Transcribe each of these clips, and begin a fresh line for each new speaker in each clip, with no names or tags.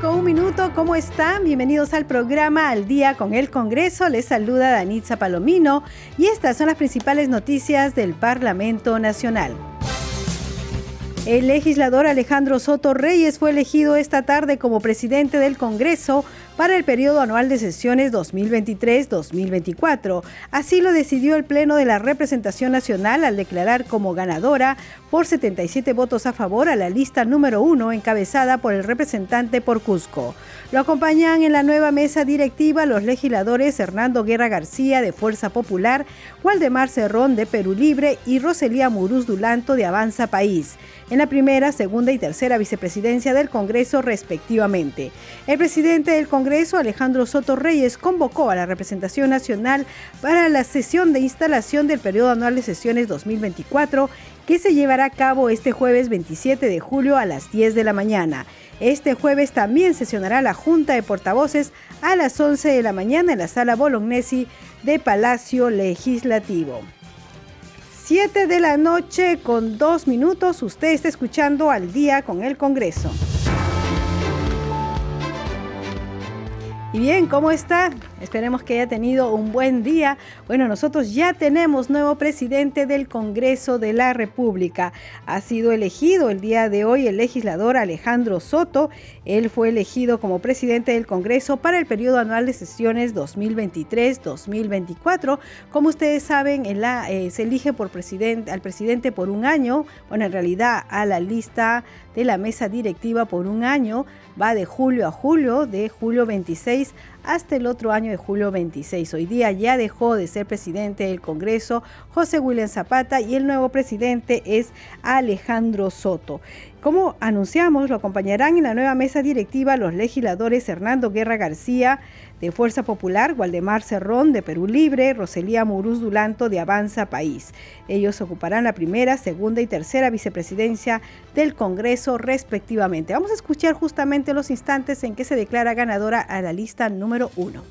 Con un minuto, ¿cómo están? Bienvenidos al programa Al Día con el Congreso. Les saluda Danitza Palomino y estas son las principales noticias del Parlamento Nacional. El legislador Alejandro Soto Reyes fue elegido esta tarde como presidente del Congreso para el periodo anual de sesiones 2023-2024. Así lo decidió el Pleno de la Representación Nacional al declarar como ganadora por 77 votos a favor a la lista número uno encabezada por el representante por Cusco. Lo acompañan en la nueva mesa directiva los legisladores Hernando Guerra García de Fuerza Popular, Waldemar Cerrón de Perú Libre y Roselía Muruz Dulanto de Avanza País en la primera, segunda y tercera vicepresidencia del Congreso respectivamente. El presidente del Congreso, Alejandro Soto Reyes, convocó a la representación nacional para la sesión de instalación del periodo anual de sesiones 2024 que se llevará a cabo este jueves 27 de julio a las 10 de la mañana. Este jueves también sesionará la Junta de Portavoces a las 11 de la mañana en la sala Bolognesi de Palacio Legislativo. 7 de la noche con dos minutos. Usted está escuchando al día con el Congreso. Y bien, ¿cómo está? Esperemos que haya tenido un buen día. Bueno, nosotros ya tenemos nuevo presidente del Congreso de la República. Ha sido elegido el día de hoy el legislador Alejandro Soto. Él fue elegido como presidente del Congreso para el periodo anual de sesiones 2023-2024. Como ustedes saben, eh, se elige por presidente, al presidente por un año. Bueno, en realidad a la lista de la mesa directiva por un año. Va de julio a julio, de julio 26 hasta el otro año de julio 26. Hoy día ya dejó de ser presidente del Congreso José William Zapata y el nuevo presidente es Alejandro Soto. Como anunciamos, lo acompañarán en la nueva mesa directiva los legisladores Hernando Guerra García de Fuerza Popular, Waldemar Cerrón de Perú Libre, Roselía Muruz Dulanto de Avanza País. Ellos ocuparán la primera, segunda y tercera vicepresidencia del Congreso respectivamente. Vamos a escuchar justamente los instantes en que se declara ganadora a la lista número uno.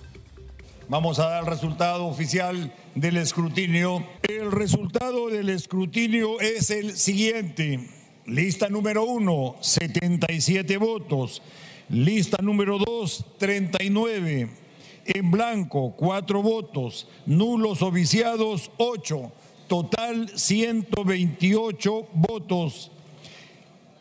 Vamos a dar el resultado oficial del escrutinio. El resultado del escrutinio es el siguiente. Lista número uno, 77 votos. Lista número dos, 39. En blanco, cuatro votos. Nulos o viciados, ocho. Total, 128 votos.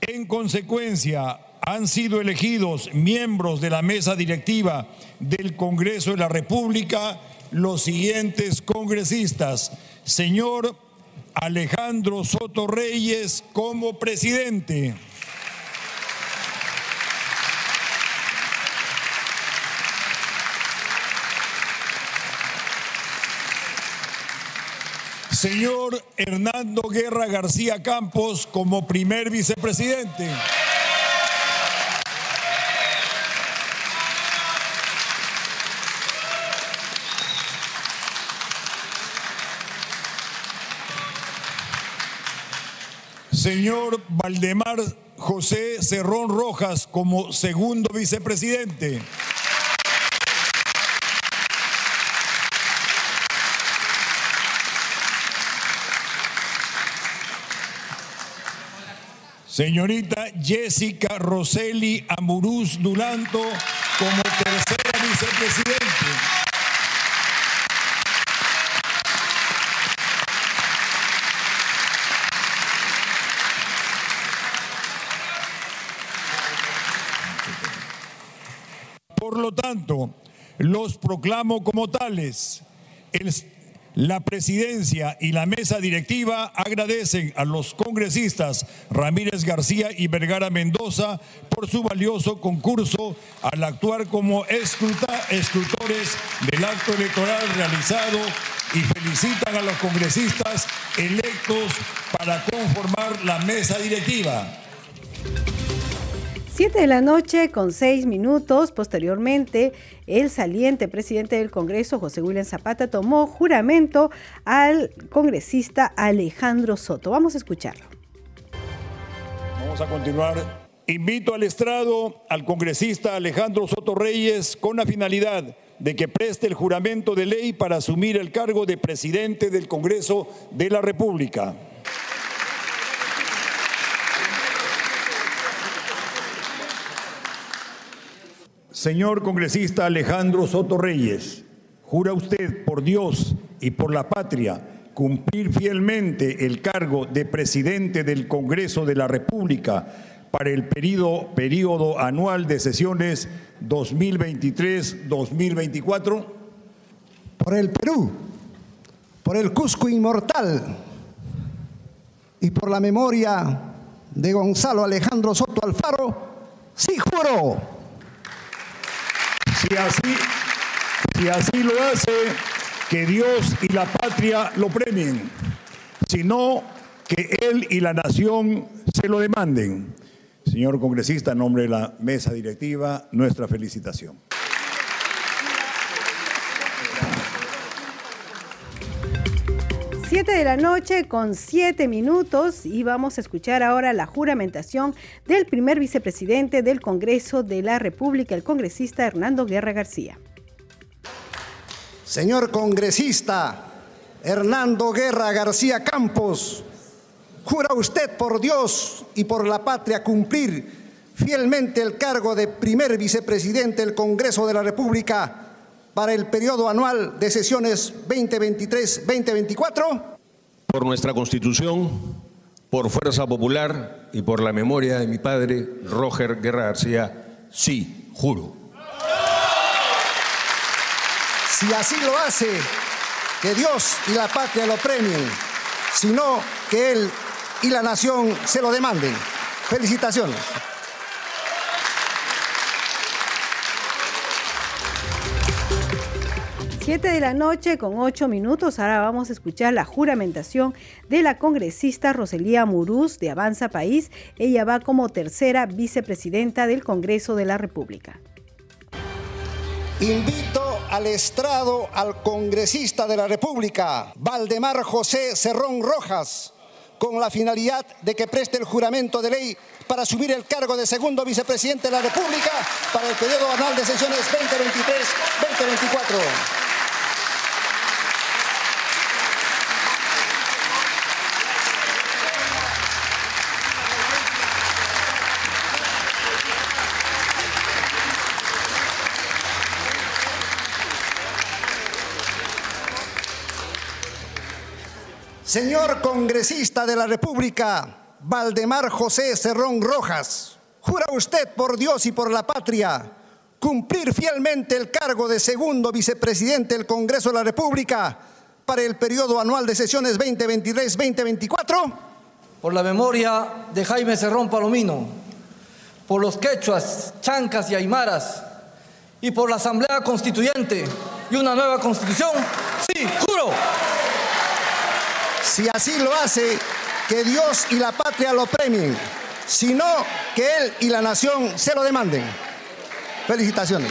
En consecuencia, han sido elegidos miembros de la mesa directiva del Congreso de la República los siguientes congresistas. Señor Alejandro Soto Reyes como presidente. Señor Hernando Guerra García Campos como primer vicepresidente. señor Valdemar José Cerrón Rojas como segundo vicepresidente. Señorita Jessica Roseli Amuruz Dulanto como tercera vicepresidente. tanto, los proclamo como tales. La presidencia y la mesa directiva agradecen a los congresistas Ramírez García y Vergara Mendoza por su valioso concurso al actuar como escrutores del acto electoral realizado y felicitan a los congresistas electos para conformar la mesa directiva.
7 de la noche con 6 minutos. Posteriormente, el saliente presidente del Congreso, José William Zapata, tomó juramento al congresista Alejandro Soto. Vamos a escucharlo.
Vamos a continuar. Invito al estrado al congresista Alejandro Soto Reyes con la finalidad de que preste el juramento de ley para asumir el cargo de presidente del Congreso de la República. Señor congresista Alejandro Soto Reyes, ¿jura usted por Dios y por la patria cumplir fielmente el cargo de presidente del Congreso de la República para el periodo, periodo anual de sesiones 2023-2024?
Por el Perú, por el Cusco inmortal y por la memoria de Gonzalo Alejandro Soto Alfaro, sí juro.
Si así, si así lo hace, que Dios y la patria lo premien, sino que Él y la nación se lo demanden. Señor congresista, en nombre de la mesa directiva, nuestra felicitación.
Siete de la noche con siete minutos y vamos a escuchar ahora la juramentación del primer vicepresidente del Congreso de la República, el congresista Hernando Guerra García.
Señor congresista Hernando Guerra García Campos, ¿jura usted por Dios y por la patria cumplir fielmente el cargo de primer vicepresidente del Congreso de la República para el periodo anual de sesiones 2023-2024?
Por nuestra Constitución, por Fuerza Popular y por la memoria de mi padre, Roger Guerra García, sí, juro.
Si así lo hace, que Dios y la patria lo premien, sino que Él y la nación se lo demanden. Felicitaciones.
Siete de la noche con ocho minutos. Ahora vamos a escuchar la juramentación de la congresista Roselía Murús de Avanza País. Ella va como tercera vicepresidenta del Congreso de la República.
Invito al estrado al congresista de la República, Valdemar José Cerrón Rojas, con la finalidad de que preste el juramento de ley para asumir el cargo de segundo vicepresidente de la República para el periodo anual de sesiones 2023-2024. Señor congresista de la República, Valdemar José Cerrón Rojas, ¿jura usted por Dios y por la patria cumplir fielmente el cargo de segundo vicepresidente del Congreso de la República para el periodo anual de sesiones 2023-2024?
Por la memoria de Jaime Cerrón Palomino, por los quechuas, chancas y aymaras, y por la Asamblea Constituyente y una nueva constitución, sí, juro.
Si así lo hace, que Dios y la patria lo premien, sino que Él y la nación se lo demanden. Felicitaciones.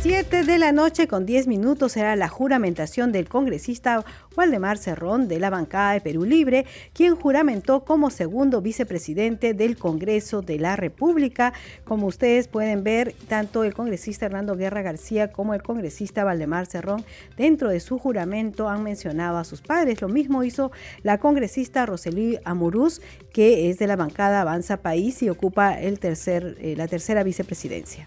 7 de la noche con 10 minutos será la juramentación del congresista Waldemar Cerrón de la bancada de Perú Libre, quien juramentó como segundo vicepresidente del Congreso de la República. Como ustedes pueden ver, tanto el congresista Hernando Guerra García como el congresista Waldemar Cerrón, dentro de su juramento han mencionado a sus padres. Lo mismo hizo la congresista Roselí Amurús, que es de la bancada Avanza País y ocupa el tercer, eh, la tercera vicepresidencia.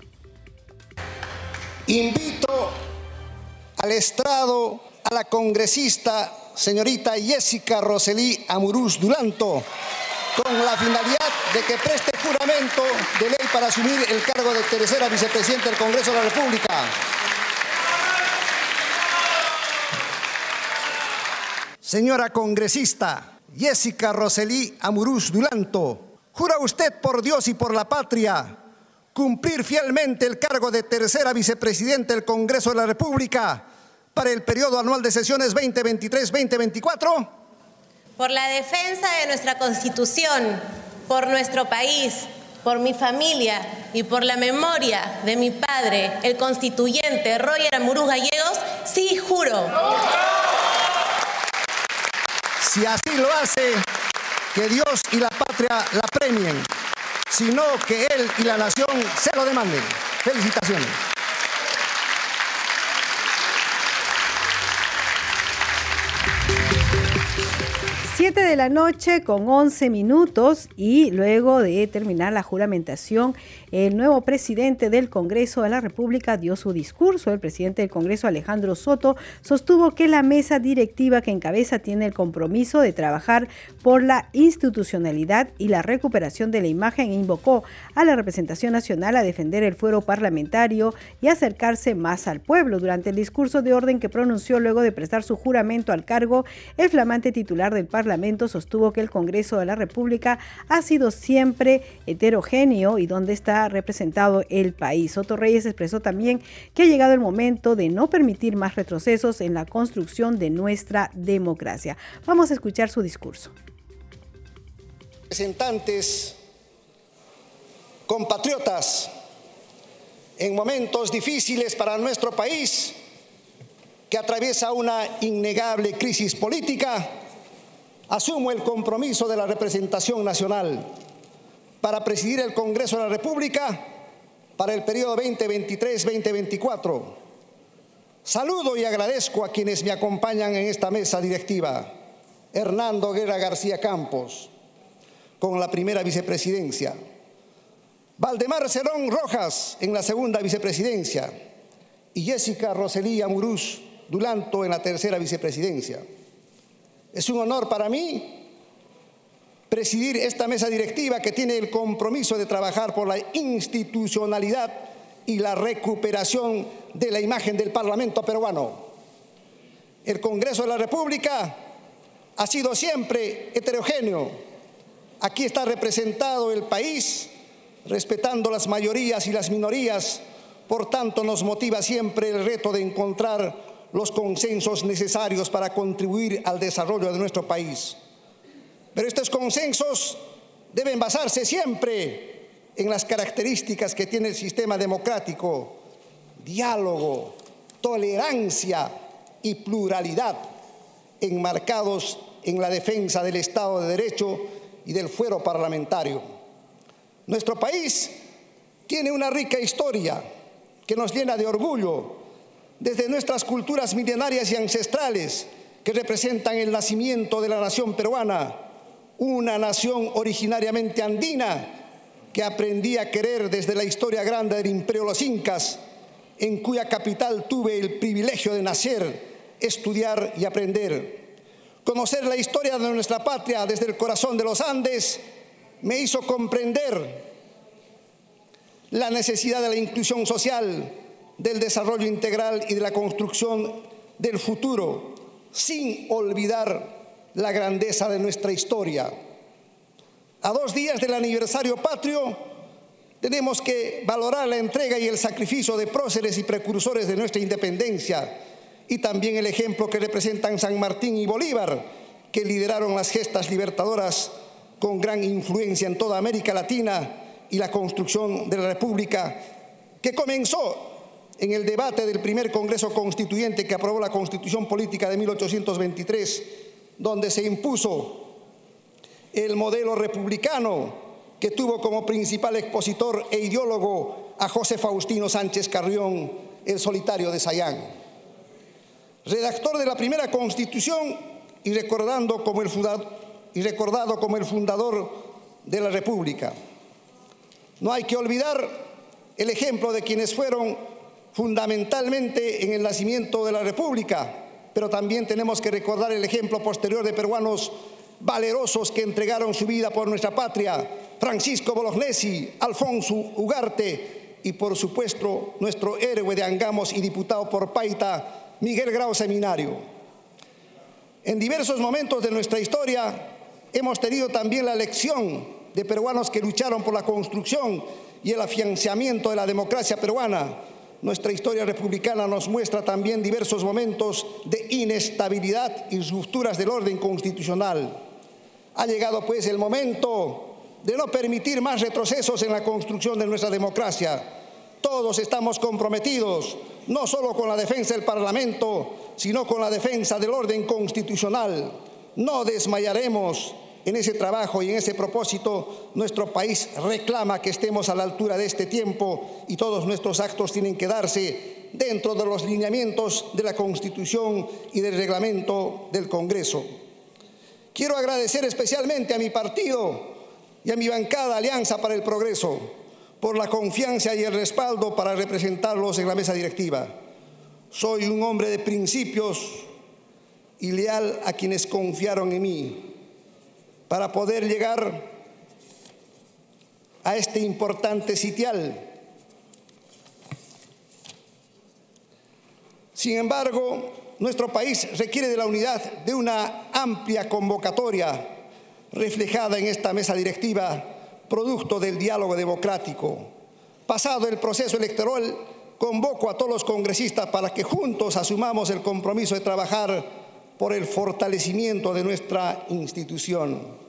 Invito al estrado a la congresista señorita Jessica Roselí Amurús Dulanto con la finalidad de que preste juramento de ley para asumir el cargo de tercera vicepresidenta del Congreso de la República. Señora congresista Jessica Roselí Amurús Dulanto, ¿jura usted por Dios y por la patria cumplir fielmente el cargo de tercera vicepresidente del Congreso de la República para el periodo anual de sesiones 2023-2024?
por la defensa de nuestra Constitución, por nuestro país, por mi familia y por la memoria de mi padre, el constituyente Roger Amurú Gallegos, sí juro.
Si así lo hace, que Dios y la patria la premien, sino que Él y la nación se lo demanden. Felicitaciones.
Siete de la noche con 11 minutos y luego de terminar la juramentación el nuevo presidente del Congreso de la República dio su discurso. El presidente del Congreso, Alejandro Soto, sostuvo que la mesa directiva que encabeza tiene el compromiso de trabajar por la institucionalidad y la recuperación de la imagen e invocó a la representación nacional a defender el fuero parlamentario y acercarse más al pueblo. Durante el discurso de orden que pronunció luego de prestar su juramento al cargo, el flamante titular del Parlamento sostuvo que el Congreso de la República ha sido siempre heterogéneo y donde está representado el país. Soto Reyes expresó también que ha llegado el momento de no permitir más retrocesos en la construcción de nuestra democracia. Vamos a escuchar su discurso.
Representantes, compatriotas, en momentos difíciles para nuestro país, que atraviesa una innegable crisis política, asumo el compromiso de la representación nacional para presidir el Congreso de la República para el periodo 2023-2024. Saludo y agradezco a quienes me acompañan en esta mesa directiva. Hernando Guerra García Campos, con la primera vicepresidencia. Valdemar Cerón Rojas en la segunda vicepresidencia. Y Jessica Roselía Murús Dulanto en la tercera vicepresidencia. Es un honor para mí presidir esta mesa directiva que tiene el compromiso de trabajar por la institucionalidad y la recuperación de la imagen del Parlamento peruano. El Congreso de la República ha sido siempre heterogéneo. Aquí está representado el país, respetando las mayorías y las minorías. Por tanto, nos motiva siempre el reto de encontrar los consensos necesarios para contribuir al desarrollo de nuestro país. Pero estos consensos deben basarse siempre en las características que tiene el sistema democrático, diálogo, tolerancia y pluralidad, enmarcados en la defensa del Estado de Derecho y del fuero parlamentario. Nuestro país tiene una rica historia que nos llena de orgullo, desde nuestras culturas milenarias y ancestrales que representan el nacimiento de la nación peruana, una nación originariamente andina que aprendí a querer desde la historia grande del imperio de los incas, en cuya capital tuve el privilegio de nacer, estudiar y aprender. Conocer la historia de nuestra patria desde el corazón de los Andes me hizo comprender la necesidad de la inclusión social, del desarrollo integral y de la construcción del futuro, sin olvidar la grandeza de nuestra historia. A dos días del aniversario patrio, tenemos que valorar la entrega y el sacrificio de próceres y precursores de nuestra independencia y también el ejemplo que representan San Martín y Bolívar, que lideraron las gestas libertadoras con gran influencia en toda América Latina y la construcción de la República, que comenzó en el debate del primer Congreso Constituyente que aprobó la Constitución Política de 1823 donde se impuso el modelo republicano que tuvo como principal expositor e ideólogo a José Faustino Sánchez Carrión, el solitario de Sayán. Redactor de la primera constitución y, recordando como el y recordado como el fundador de la República. No hay que olvidar el ejemplo de quienes fueron fundamentalmente en el nacimiento de la República, pero también tenemos que recordar el ejemplo posterior de peruanos valerosos que entregaron su vida por nuestra patria, Francisco Bolognesi, Alfonso Ugarte y por supuesto nuestro héroe de Angamos y diputado por Paita, Miguel Grau Seminario. En diversos momentos de nuestra historia hemos tenido también la lección de peruanos que lucharon por la construcción y el afianzamiento de la democracia peruana, nuestra historia republicana nos muestra también diversos momentos de inestabilidad y rupturas del orden constitucional. Ha llegado pues el momento de no permitir más retrocesos en la construcción de nuestra democracia. Todos estamos comprometidos no solo con la defensa del Parlamento, sino con la defensa del orden constitucional. No desmayaremos en ese trabajo y en ese propósito. Nuestro país reclama que estemos a la altura de este tiempo y todos nuestros actos tienen que darse dentro de los lineamientos de la Constitución y del reglamento del Congreso. Quiero agradecer especialmente a mi partido y a mi bancada Alianza para el Progreso por la confianza y el respaldo para representarlos en la mesa directiva. Soy un hombre de principios y leal a quienes confiaron en mí para poder llegar a este importante sitial. Sin embargo, nuestro país requiere de la unidad de una amplia convocatoria reflejada en esta mesa directiva, producto del diálogo democrático. Pasado el proceso electoral, convoco a todos los congresistas para que juntos asumamos el compromiso de trabajar por el fortalecimiento de nuestra institución.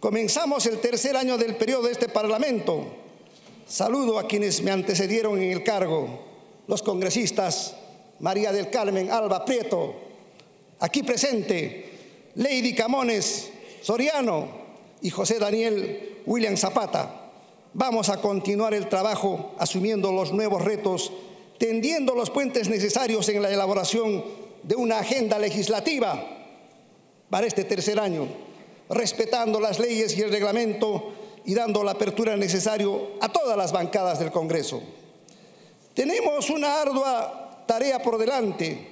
Comenzamos el tercer año del periodo de este Parlamento. Saludo a quienes me antecedieron en el cargo, los congresistas María del Carmen Alba Prieto, aquí presente, Lady Camones Soriano y José Daniel William Zapata. Vamos a continuar el trabajo asumiendo los nuevos retos, tendiendo los puentes necesarios en la elaboración de una agenda legislativa para este tercer año, respetando las leyes y el reglamento y dando la apertura necesaria a todas las bancadas del Congreso. Tenemos una ardua tarea por delante.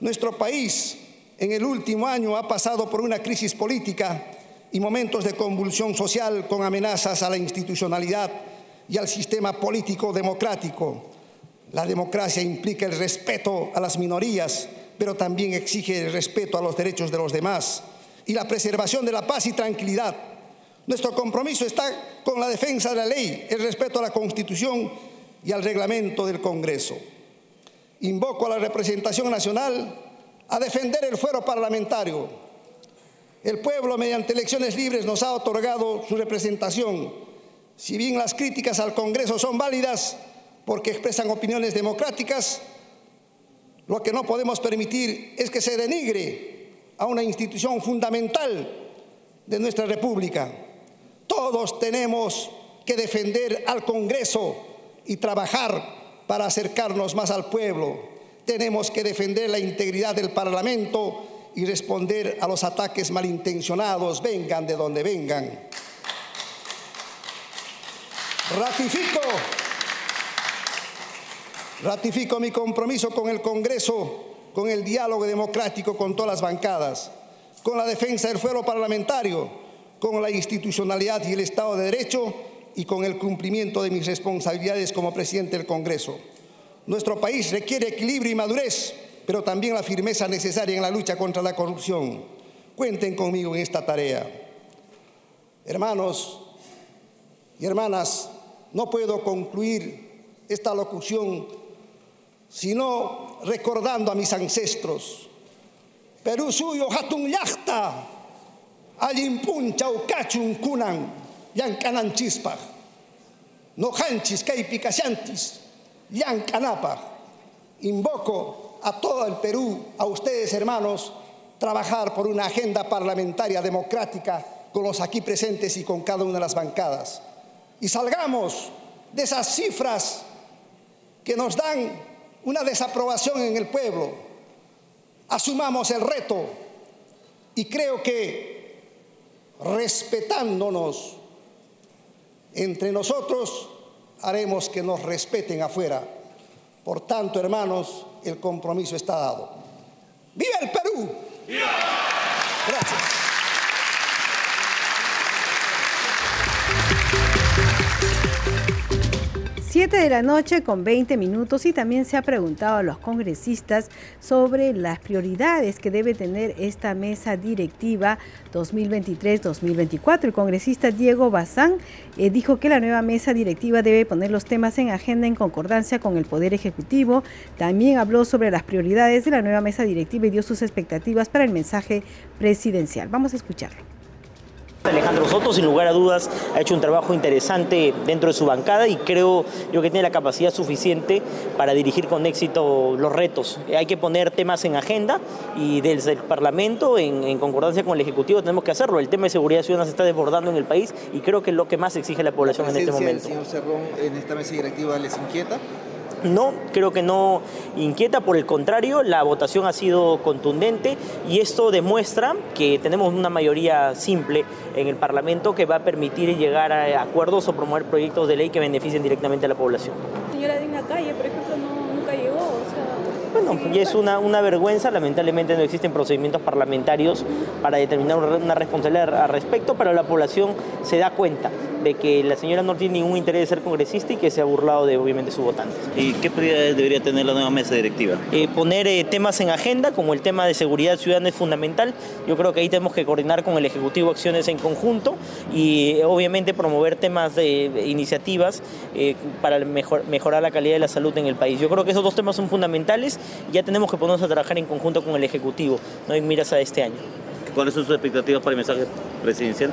Nuestro país en el último año ha pasado por una crisis política y momentos de convulsión social con amenazas a la institucionalidad y al sistema político democrático. La democracia implica el respeto a las minorías, pero también exige el respeto a los derechos de los demás y la preservación de la paz y tranquilidad. Nuestro compromiso está con la defensa de la ley, el respeto a la Constitución y al reglamento del Congreso. Invoco a la representación nacional a defender el fuero parlamentario. El pueblo, mediante elecciones libres, nos ha otorgado su representación. Si bien las críticas al Congreso son válidas porque expresan opiniones democráticas, lo que no podemos permitir es que se denigre a una institución fundamental de nuestra República. Todos tenemos que defender al Congreso y trabajar para acercarnos más al pueblo. Tenemos que defender la integridad del Parlamento y responder a los ataques malintencionados, vengan de donde vengan. Ratifico, ratifico mi compromiso con el Congreso, con el diálogo democrático con todas las bancadas, con la defensa del fuero parlamentario, con la institucionalidad y el Estado de Derecho y con el cumplimiento de mis responsabilidades como presidente del Congreso. Nuestro país requiere equilibrio y madurez, pero también la firmeza necesaria en la lucha contra la corrupción. Cuenten conmigo en esta tarea. Hermanos y hermanas, no puedo concluir esta locución sino recordando a mis ancestros. Perú suyo hatun yachta, alimpun chaucachun kunan, yankanan chispaj, no hanchis picasiantis, yancanapaj. Invoco a todo el Perú, a ustedes hermanos, trabajar por una agenda parlamentaria democrática con los aquí presentes y con cada una de las bancadas. Y salgamos de esas cifras que nos dan una desaprobación en el pueblo. Asumamos el reto y creo que respetándonos entre nosotros haremos que nos respeten afuera. Por tanto, hermanos, el compromiso está dado. ¡Viva el Perú! ¡Viva! Gracias.
Siete de la noche con 20 minutos y también se ha preguntado a los congresistas sobre las prioridades que debe tener esta mesa directiva 2023-2024. El congresista Diego Bazán eh, dijo que la nueva mesa directiva debe poner los temas en agenda en concordancia con el Poder Ejecutivo. También habló sobre las prioridades de la nueva mesa directiva y dio sus expectativas para el mensaje presidencial. Vamos a escucharlo.
Alejandro Soto, sin lugar a dudas, ha hecho un trabajo interesante dentro de su bancada y creo yo que tiene la capacidad suficiente para dirigir con éxito los retos. Hay que poner temas en agenda y desde el Parlamento, en, concordancia con el Ejecutivo, tenemos que hacerlo. El tema de seguridad ciudadana se está desbordando en el país y creo que es lo que más exige la población en este momento.
señor Cerrón en esta mesa directiva les inquieta?
No, creo que no inquieta, por el contrario, la votación ha sido contundente y esto demuestra que tenemos una mayoría simple en el Parlamento que va a permitir llegar a acuerdos o promover proyectos de ley que beneficien directamente a la población.
Señora Dina Calle, por ejemplo, nunca llegó.
Bueno, y es una, una vergüenza, lamentablemente no existen procedimientos parlamentarios para determinar una responsabilidad al respecto, pero la población se da cuenta de que la señora no tiene ningún interés de ser congresista y que se ha burlado de obviamente sus votantes.
¿Y qué prioridades debería tener la nueva mesa directiva?
Eh, poner eh, temas en agenda, como el tema de seguridad ciudadana es fundamental. Yo creo que ahí tenemos que coordinar con el Ejecutivo acciones en conjunto y eh, obviamente promover temas de, iniciativas para mejorar la calidad de la salud en el país. Yo creo que esos dos temas son fundamentales y ya tenemos que ponernos a trabajar en conjunto con el Ejecutivo, no en miras a este año.
¿Cuáles son sus expectativas para el mensaje presidencial?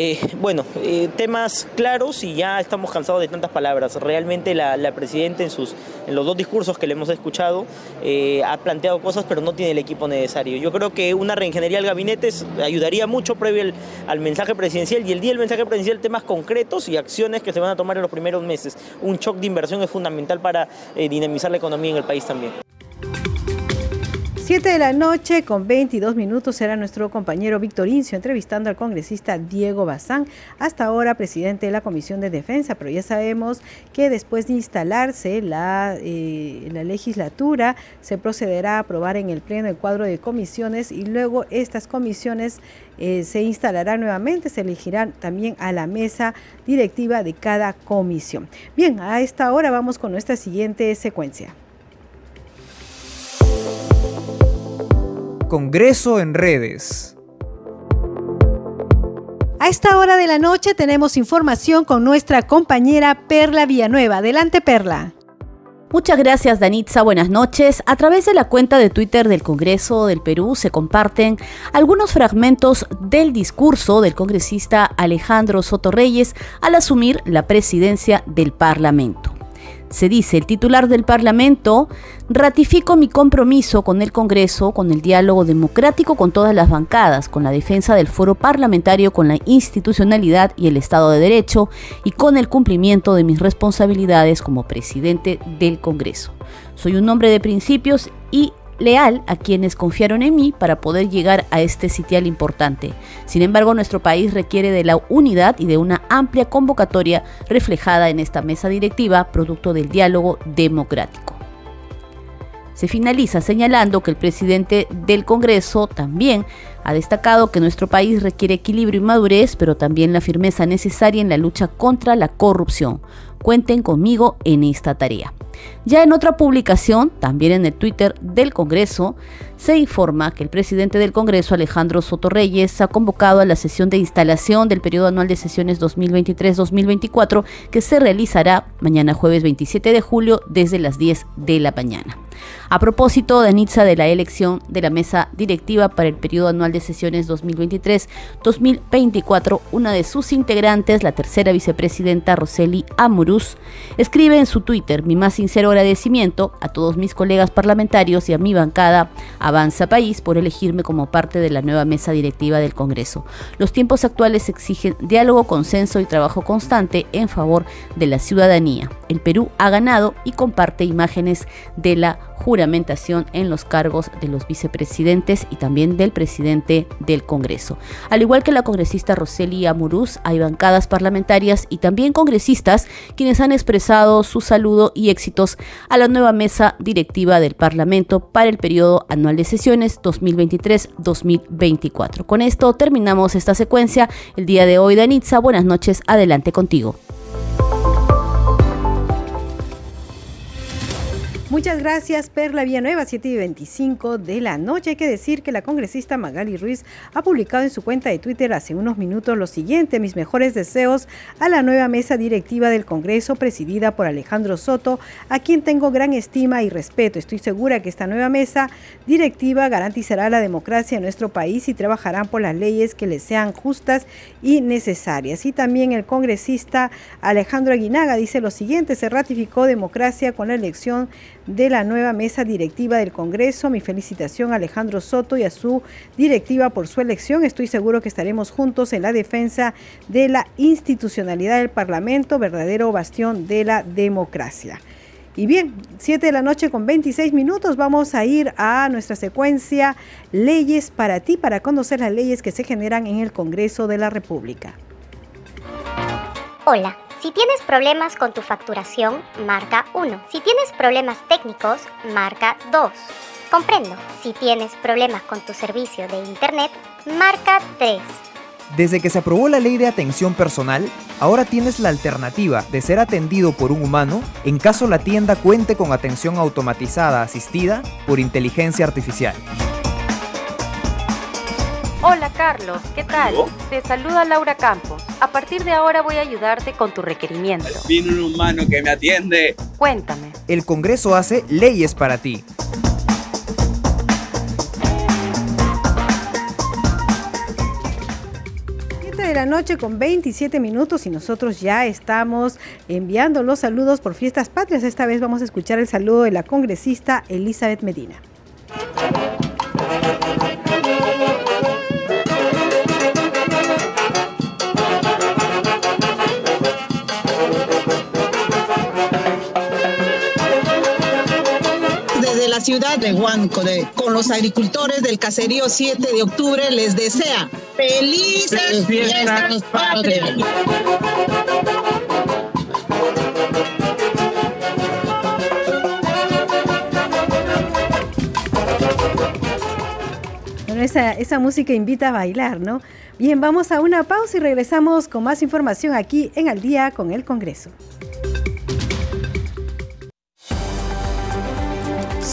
Eh, bueno, eh, temas claros y ya estamos cansados de tantas palabras. Realmente la, Presidenta en, sus, en los dos discursos que le hemos escuchado eh, ha planteado cosas pero no tiene el equipo necesario. Yo creo que una reingeniería del gabinete ayudaría mucho previo al, mensaje presidencial y el día del mensaje presidencial temas concretos y acciones que se van a tomar en los primeros meses. Un shock de inversión es fundamental para dinamizar la economía en el país también.
7 de la noche con 22 minutos será nuestro compañero Víctor Incio entrevistando al congresista Diego Bazán, hasta ahora presidente de la Comisión de Defensa, pero ya sabemos que después de instalarse la, eh, la legislatura se procederá a aprobar en el Pleno el cuadro de comisiones y luego estas comisiones eh, se instalarán nuevamente, se elegirán también a la mesa directiva de cada comisión. Bien, a esta hora vamos con nuestra siguiente secuencia.
Congreso en redes.
A esta hora de la noche tenemos información con nuestra compañera Perla Villanueva. Adelante, Perla.
Muchas gracias, Danitza. Buenas noches. A través de la cuenta de Twitter del Congreso del Perú se comparten algunos fragmentos del discurso del congresista Alejandro Soto Reyes al asumir la presidencia del Parlamento. Se dice, el titular del Parlamento, ratifico mi compromiso con el Congreso, con el diálogo democrático con todas las bancadas, con la defensa del foro parlamentario, con la institucionalidad y el Estado de Derecho y con el cumplimiento de mis responsabilidades como presidente del Congreso. Soy un hombre de principios y leal a quienes confiaron en mí para poder llegar a este sitial importante. Sin embargo, nuestro país requiere de la unidad y de una amplia convocatoria reflejada en esta mesa directiva, producto del diálogo democrático. Se finaliza señalando que el presidente del Congreso también ha destacado que nuestro país requiere equilibrio y madurez, pero también la firmeza necesaria en la lucha contra la corrupción. Cuenten conmigo en esta tarea. Ya en otra publicación, también en el Twitter del Congreso, se informa que el presidente del Congreso, Alejandro Soto Reyes, ha convocado a la sesión de instalación del periodo anual de sesiones 2023-2024 que se realizará mañana jueves 27 de julio desde las 10 de la mañana. A propósito, de de la elección de la mesa directiva para el periodo anual de sesiones 2023-2024, una de sus integrantes, la tercera vicepresidenta Roseli Amuruz, escribe en su Twitter mi más sincero agradecimiento a todos mis colegas parlamentarios y a mi bancada Avanza País por elegirme como parte de la nueva mesa directiva del Congreso. Los tiempos actuales exigen diálogo, consenso y trabajo constante en favor de la ciudadanía. El Perú ha ganado y comparte imágenes de la juramentación en los cargos de los vicepresidentes y también del presidente del Congreso. Al igual que la congresista Roseli Amuruz, hay bancadas parlamentarias y también congresistas quienes han expresado su saludo y éxitos a la nueva mesa directiva del Parlamento para el periodo anual de sesiones 2023-2024. Con esto terminamos esta secuencia. El día de hoy, Danitza, buenas noches, adelante contigo.
Muchas gracias, Perla Villanueva, 7 y 25 de la noche. Hay que decir que la congresista Magali Ruiz ha publicado en su cuenta de Twitter hace unos minutos lo siguiente: mis mejores deseos a la nueva mesa directiva del Congreso, presidida por Alejandro Soto, a quien tengo gran estima y respeto. Estoy segura que esta nueva mesa directiva garantizará la democracia en nuestro país y trabajarán por las leyes que les sean justas y necesarias. Y también el congresista Alejandro Aguinaga dice lo siguiente: se ratificó democracia con la elección de la nueva mesa directiva del Congreso. Mi felicitación a Alejandro Soto y a su directiva por su elección. Estoy seguro que estaremos juntos en la defensa de la institucionalidad del Parlamento, verdadero bastión de la democracia. Y bien, 7 de la noche con 26 minutos vamos a ir a nuestra secuencia Leyes para ti, para conocer las leyes que se generan en el Congreso de la República.
Hola. Si tienes problemas con tu facturación, marca 1. Si tienes problemas técnicos, marca 2. Comprendo. Si tienes problemas con tu servicio de Internet, marca 3.
Desde que se aprobó la ley de atención personal, ahora tienes la alternativa de ser atendido por un humano en caso la tienda cuente con atención automatizada asistida por inteligencia artificial.
Carlos, ¿qué tal? Te saluda Laura Campos. A partir de ahora voy a ayudarte con tu requerimiento.
Vino un humano que me atiende.
Cuéntame.
El Congreso hace leyes para ti.
de la noche con 27 minutos y nosotros ya estamos enviando los saludos por fiestas patrias. Esta vez vamos a escuchar el saludo de la congresista Elizabeth Medina.
Ciudad de Huánuco, con los agricultores del caserío 7 de octubre, les desea felices fiestas patrias.
Bueno, esa, esa música invita a bailar, ¿no? Bien, vamos a una pausa y regresamos con más información aquí en Al día con el Congreso.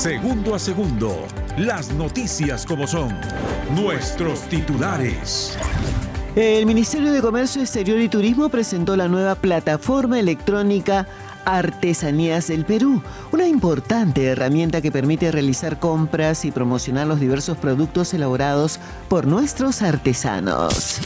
Segundo a segundo, las noticias como son, nuestros titulares.
El Ministerio de Comercio Exterior y Turismo presentó la nueva plataforma electrónica Artesanías del Perú, una importante herramienta que permite realizar compras y promocionar los diversos productos elaborados por nuestros artesanos.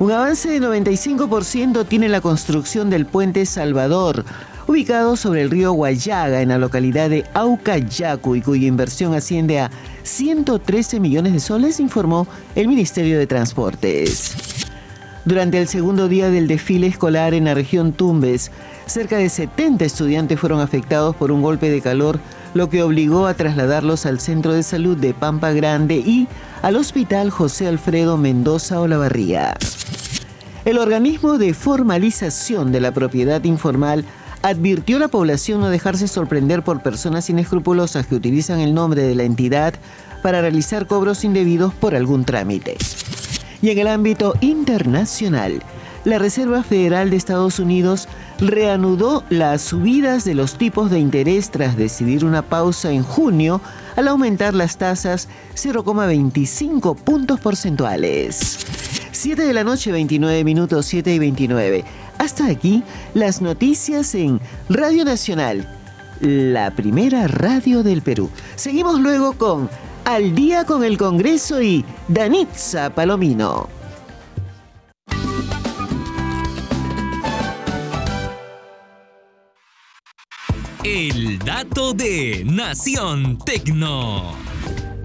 Un avance de 95% tiene la construcción del puente Salvador, ubicado sobre el río Guayaga en la localidad de Aucayacu y cuya inversión asciende a 113 millones de soles, informó el Ministerio de Transportes. Durante el segundo día del desfile escolar en la región Tumbes, cerca de 70 estudiantes fueron afectados por un golpe de calor, lo que obligó a trasladarlos al Centro de Salud de Pampa Grande y al Hospital José Alfredo Mendoza Olavarría. El organismo de formalización de la propiedad informal advirtió a la población no dejarse sorprender por personas inescrupulosas que utilizan el nombre de la entidad para realizar cobros indebidos por algún trámite. Y en el ámbito internacional, la Reserva Federal de Estados Unidos reanudó las subidas de los tipos de interés tras decidir una pausa en junio al aumentar las tasas 0,25 puntos porcentuales. 7 de la noche, 29 minutos, 7 y 29. Hasta aquí las noticias en Radio Nacional, la primera radio del Perú. Seguimos luego con Al día con el Congreso y Danitza Palomino.
El dato de Nación Tecno.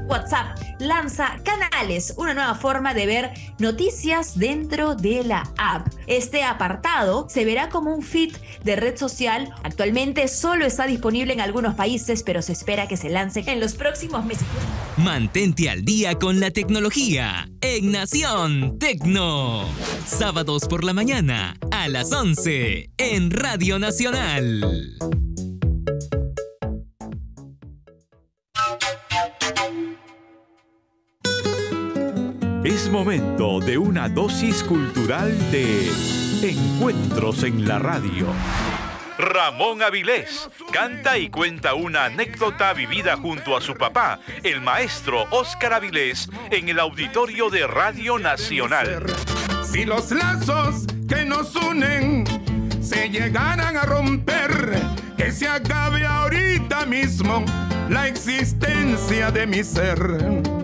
WhatsApp lanza Canales, una nueva forma de ver noticias dentro de la app. Este apartado se verá como un feed de red social. Actualmente solo está disponible en algunos países, pero se espera que se lance en los próximos meses.
Mantente al día con la tecnología en Nación Tecno. Sábados por la mañana a las 11 en Radio Nacional.
Momento de una dosis cultural de Encuentros en la Radio. Ramón Avilés canta y cuenta una anécdota vivida junto a su papá, el maestro Óscar Avilés, en el auditorio de Radio Nacional.
Si los lazos que nos unen se llegaran a romper, que se acabe ahorita mismo la existencia de mi ser.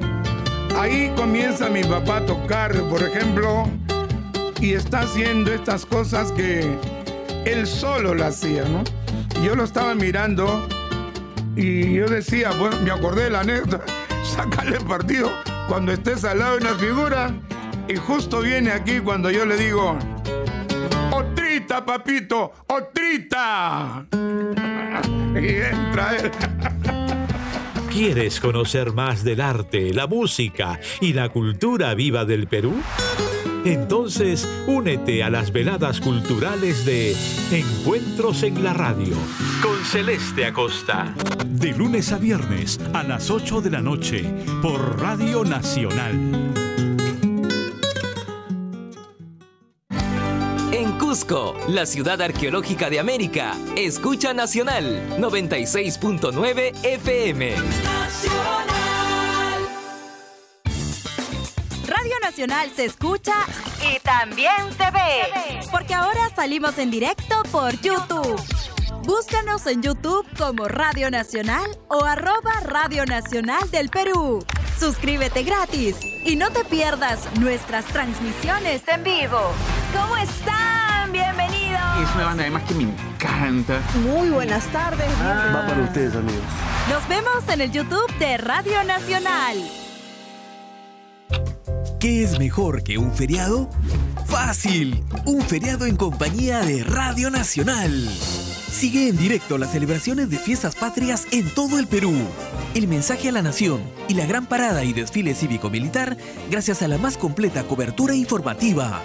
Ahí comienza mi papá a tocar, por ejemplo, y está haciendo estas cosas que él solo lo hacía, ¿no? Yo lo estaba mirando y yo decía, bueno, me acordé de la anécdota, sácale partido cuando estés al lado de una figura y justo viene aquí cuando yo le digo, ¡Otrita, papito! ¡Otrita! y entra él.
¿Quieres conocer más del arte, la música y la cultura viva del Perú? Entonces, únete a las veladas culturales de Encuentros en la Radio con Celeste Acosta. De lunes a viernes a las 8 de la noche por Radio Nacional.
Cusco, la ciudad arqueológica de América, escucha Nacional 96.9 FM.
Radio Nacional se escucha y también se ve. Porque ahora salimos en directo por YouTube. Búscanos en YouTube como Radio Nacional o arroba Radio Nacional del Perú. Suscríbete gratis y no te pierdas nuestras transmisiones en vivo. ¿Cómo están? Bienvenidos.
Es una banda además que me encanta.
Muy buenas tardes.
Va para ustedes, amigos.
Nos vemos en el YouTube de Radio Nacional.
¿Qué es mejor que un feriado? Fácil, un feriado en compañía de Radio Nacional. Sigue en directo las celebraciones de fiestas patrias en todo el Perú. El mensaje a la nación y la gran parada y desfile cívico-militar gracias a la más completa cobertura informativa.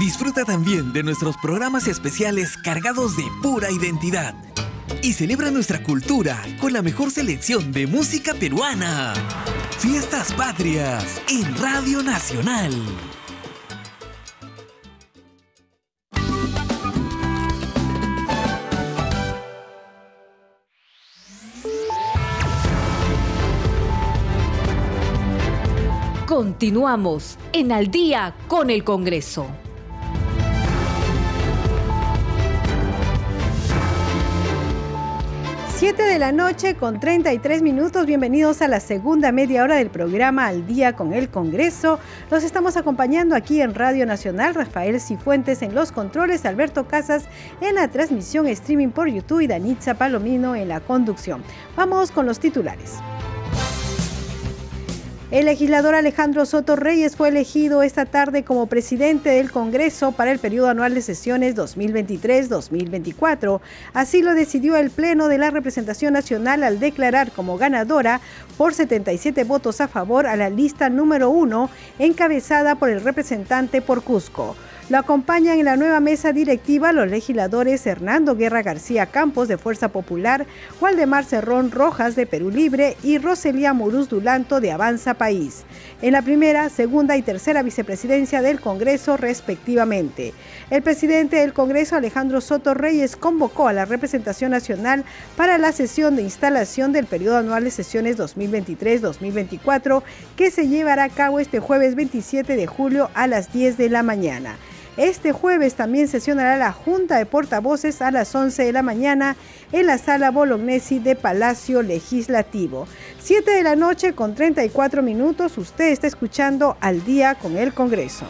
Disfruta también de nuestros programas especiales cargados de pura identidad. Y celebra nuestra cultura con la mejor selección de música peruana. Fiestas Patrias en Radio Nacional.
Continuamos en Al día con el Congreso.
Siete de la noche con 33 minutos. Bienvenidos a la segunda media hora del programa Al Día con el Congreso. Los estamos acompañando aquí en Radio Nacional. Rafael Cifuentes en los controles, Alberto Casas en la transmisión streaming por YouTube y Danitza Palomino en la conducción. Vamos con los titulares. El legislador Alejandro Soto Reyes fue elegido esta tarde como presidente del Congreso para el periodo anual de sesiones 2023-2024. Así lo decidió el Pleno de la Representación Nacional al declarar como ganadora por 77 votos a favor a la lista número uno encabezada por el representante por Cusco. Lo acompañan en la nueva mesa directiva los legisladores Hernando Guerra García Campos de Fuerza Popular, Waldemar Cerrón Rojas de Perú Libre y Roselía Muruz Dulanto de Avanza País, en la primera, segunda y tercera vicepresidencia del Congreso respectivamente. El presidente del Congreso, Alejandro Soto Reyes, convocó a la representación nacional para la sesión de instalación del periodo anual de sesiones 2023-2024 que se llevará a cabo este jueves 27 de julio a las 10 de la mañana. Este jueves también sesionará la Junta de Portavoces a las 11 de la mañana en la sala Bolognesi de Palacio Legislativo. 7 de la noche con 34 minutos, usted está escuchando al día con el Congreso.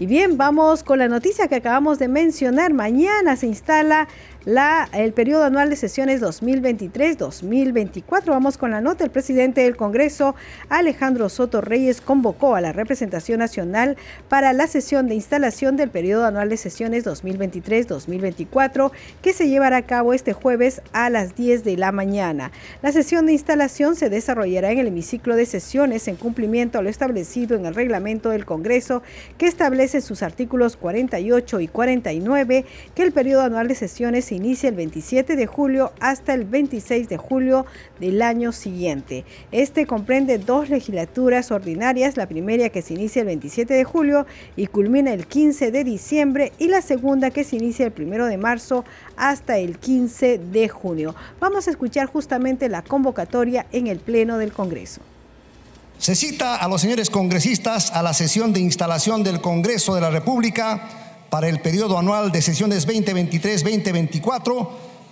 Y bien, vamos con la noticia que acabamos de mencionar. Mañana se instala el periodo anual de sesiones 2023-2024. Vamos con la nota. El presidente del Congreso, Alejandro Soto Reyes, convocó a la representación nacional para la sesión de instalación del periodo anual de sesiones 2023-2024 que se llevará a cabo este jueves a las 10 de la mañana. La sesión de instalación se desarrollará en el hemiciclo de sesiones en cumplimiento a lo establecido en el reglamento del Congreso que establece sus artículos 48 y 49 que el periodo anual de sesiones inicia el 27 de julio hasta el 26 de julio del año siguiente. Este comprende dos legislaturas ordinarias, la primera que se inicia el 27 de julio y culmina el 15 de diciembre y la segunda que se inicia el 1 de marzo hasta el 15 de junio. Vamos a escuchar justamente la convocatoria en el Pleno del Congreso.
Se cita a los señores congresistas a la sesión de instalación del Congreso de la República para el periodo anual de sesiones 2023-2024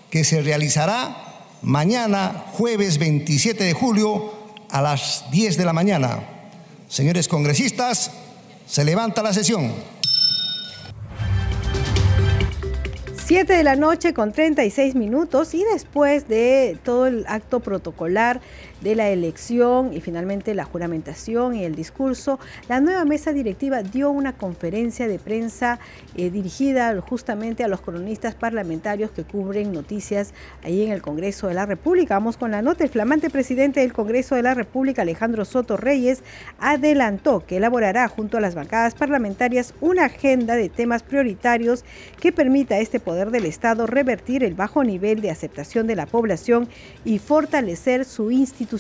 que se realizará mañana, jueves 27 de julio, a las 10 de la mañana. Señores congresistas, se levanta la sesión.
7 de la noche con 36 minutos y después de todo el acto protocolar de la elección y finalmente la juramentación y el discurso, la nueva mesa directiva dio una conferencia de prensa eh, dirigida justamente a los cronistas parlamentarios que cubren noticias ahí en el Congreso de la República. Vamos con la nota. El flamante presidente del Congreso de la República, Alejandro Soto Reyes, adelantó que elaborará junto a las bancadas parlamentarias una agenda de temas prioritarios que permita a este poder del Estado revertir el bajo nivel de aceptación de la población y fortalecer su institución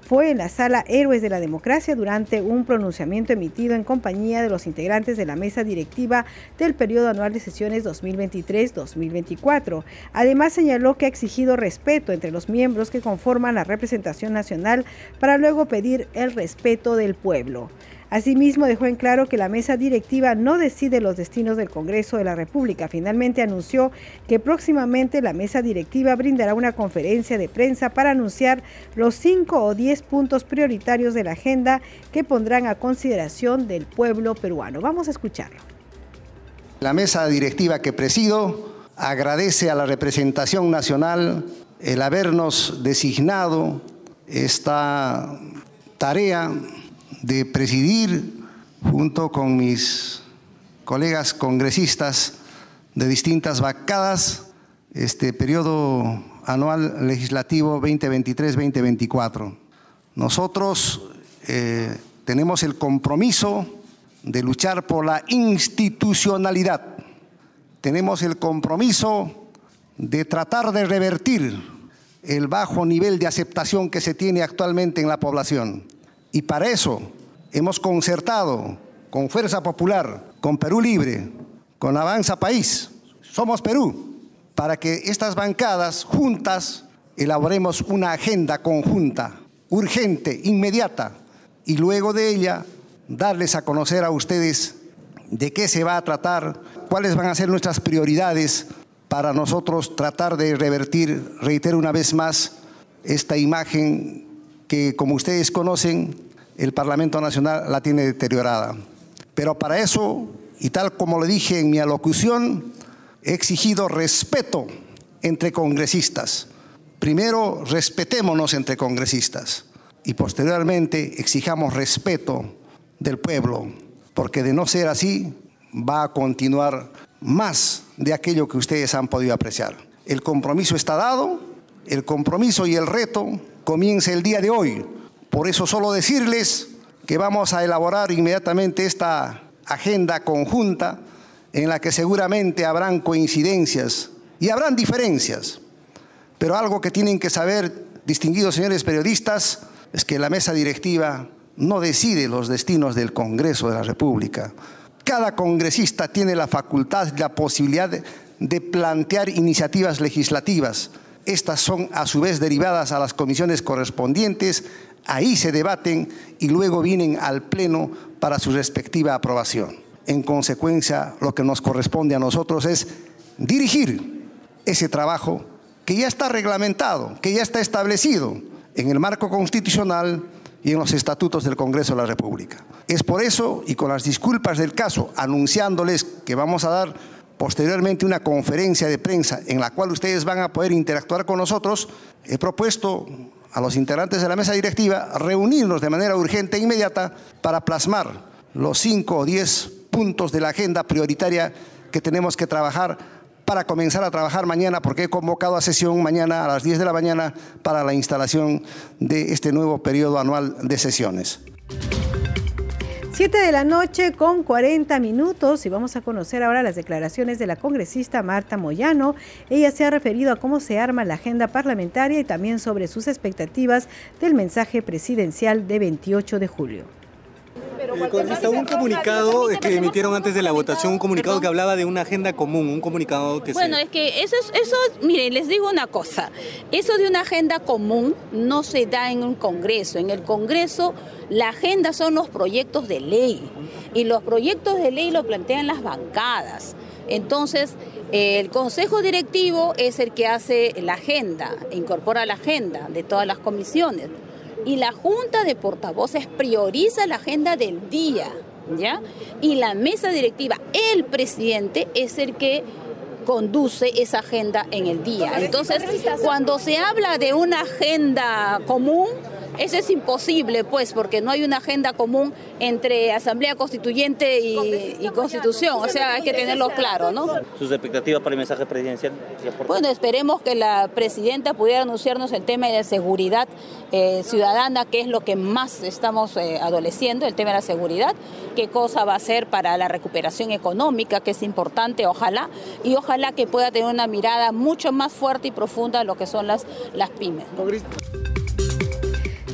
fue en la sala Héroes de la Democracia durante un pronunciamiento emitido en compañía de los integrantes de la mesa directiva del periodo anual de sesiones 2023-2024. Además señaló que ha exigido respeto entre los miembros que conforman la representación nacional para luego pedir el respeto del pueblo. Asimismo, dejó en claro que la mesa directiva no decide los destinos del Congreso de la República. Finalmente anunció que próximamente la mesa directiva brindará una conferencia de prensa para anunciar los cinco o diez puntos prioritarios de la agenda que pondrán a consideración del pueblo peruano. Vamos a escucharlo.
La mesa directiva que presido agradece a la representación nacional el habernos designado esta tarea de presidir junto con mis colegas congresistas de distintas bancadas este periodo anual legislativo 2023-2024. Nosotros eh, tenemos el compromiso de luchar por la institucionalidad. Tenemos el compromiso de tratar de revertir el bajo nivel de aceptación que se tiene actualmente en la población. Y para eso hemos concertado con Fuerza Popular, con Perú Libre, con Avanza País, Somos Perú, para que estas bancadas juntas elaboremos una agenda conjunta, urgente, inmediata, y luego de ella darles a conocer a ustedes de qué se va a tratar, cuáles van a ser nuestras prioridades para nosotros tratar de revertir, reitero una vez más, esta imagen que como ustedes conocen, el Parlamento Nacional la tiene deteriorada. Pero para eso, y tal como lo dije en mi alocución, he exigido respeto entre congresistas. Primero, respetémonos entre congresistas y posteriormente exijamos respeto del pueblo, porque de no ser así va a continuar más de aquello que ustedes han podido apreciar. El compromiso está dado, el compromiso y el reto comienza el día de hoy. Por eso solo decirles que vamos a elaborar inmediatamente esta agenda conjunta en la que seguramente habrán coincidencias y habrán diferencias. Pero algo que tienen que saber, distinguidos señores periodistas, es que la mesa directiva no decide los destinos del Congreso de la República. Cada congresista tiene la facultad la posibilidad de plantear iniciativas legislativas estas son a su vez derivadas a las comisiones correspondientes, ahí se debaten y luego vienen al Pleno para su respectiva aprobación. En consecuencia, lo que nos corresponde a nosotros es dirigir ese trabajo que ya está reglamentado, que ya está establecido en el marco constitucional y en los estatutos del Congreso de la República. Es por eso, y con las disculpas del caso, anunciándoles que vamos a dar posteriormente una conferencia de prensa en la cual ustedes van a poder interactuar con nosotros, he propuesto a los integrantes de la mesa directiva reunirnos de manera urgente e inmediata para plasmar los cinco o diez puntos de la agenda prioritaria que tenemos que trabajar para comenzar a trabajar mañana, porque he convocado a sesión mañana a las 10 de la mañana para la instalación de este nuevo periodo anual de sesiones.
7 de la noche con 40 minutos y vamos a conocer ahora las declaraciones de la congresista Marta Moyano. Ella se ha referido a cómo se arma la agenda parlamentaria y también sobre sus expectativas del mensaje presidencial de 28 de julio.
Eh, un comunicado que emitieron antes de la votación, un comunicado que hablaba de una agenda común, un comunicado que
Bueno, es que eso, es, eso, mire, les digo una cosa, eso de una agenda común no se da en un Congreso. En el Congreso la agenda son los proyectos de ley y los proyectos de ley lo plantean las bancadas. Entonces, el Consejo Directivo es el que hace la agenda, incorpora la agenda de todas las comisiones y la Junta de Portavoces prioriza la agenda del día, ¿ya? Y la mesa directiva, el presidente es el que conduce esa agenda en el día. Entonces, cuando se habla de una agenda común, eso es imposible, pues, porque no hay una agenda común entre Asamblea Constituyente y, Constitución. O sea, hay que tenerlo claro, ¿no?
¿Sus expectativas para el mensaje presidencial?
Bueno, esperemos que la presidenta pudiera anunciarnos el tema de la seguridad eh, ciudadana, que es lo que más estamos eh, adoleciendo, el tema de la seguridad. ¿Qué cosa va a hacer para la recuperación económica, que es importante, ojalá? Y ojalá que pueda tener una mirada mucho más fuerte y profunda a lo que son las, las pymes.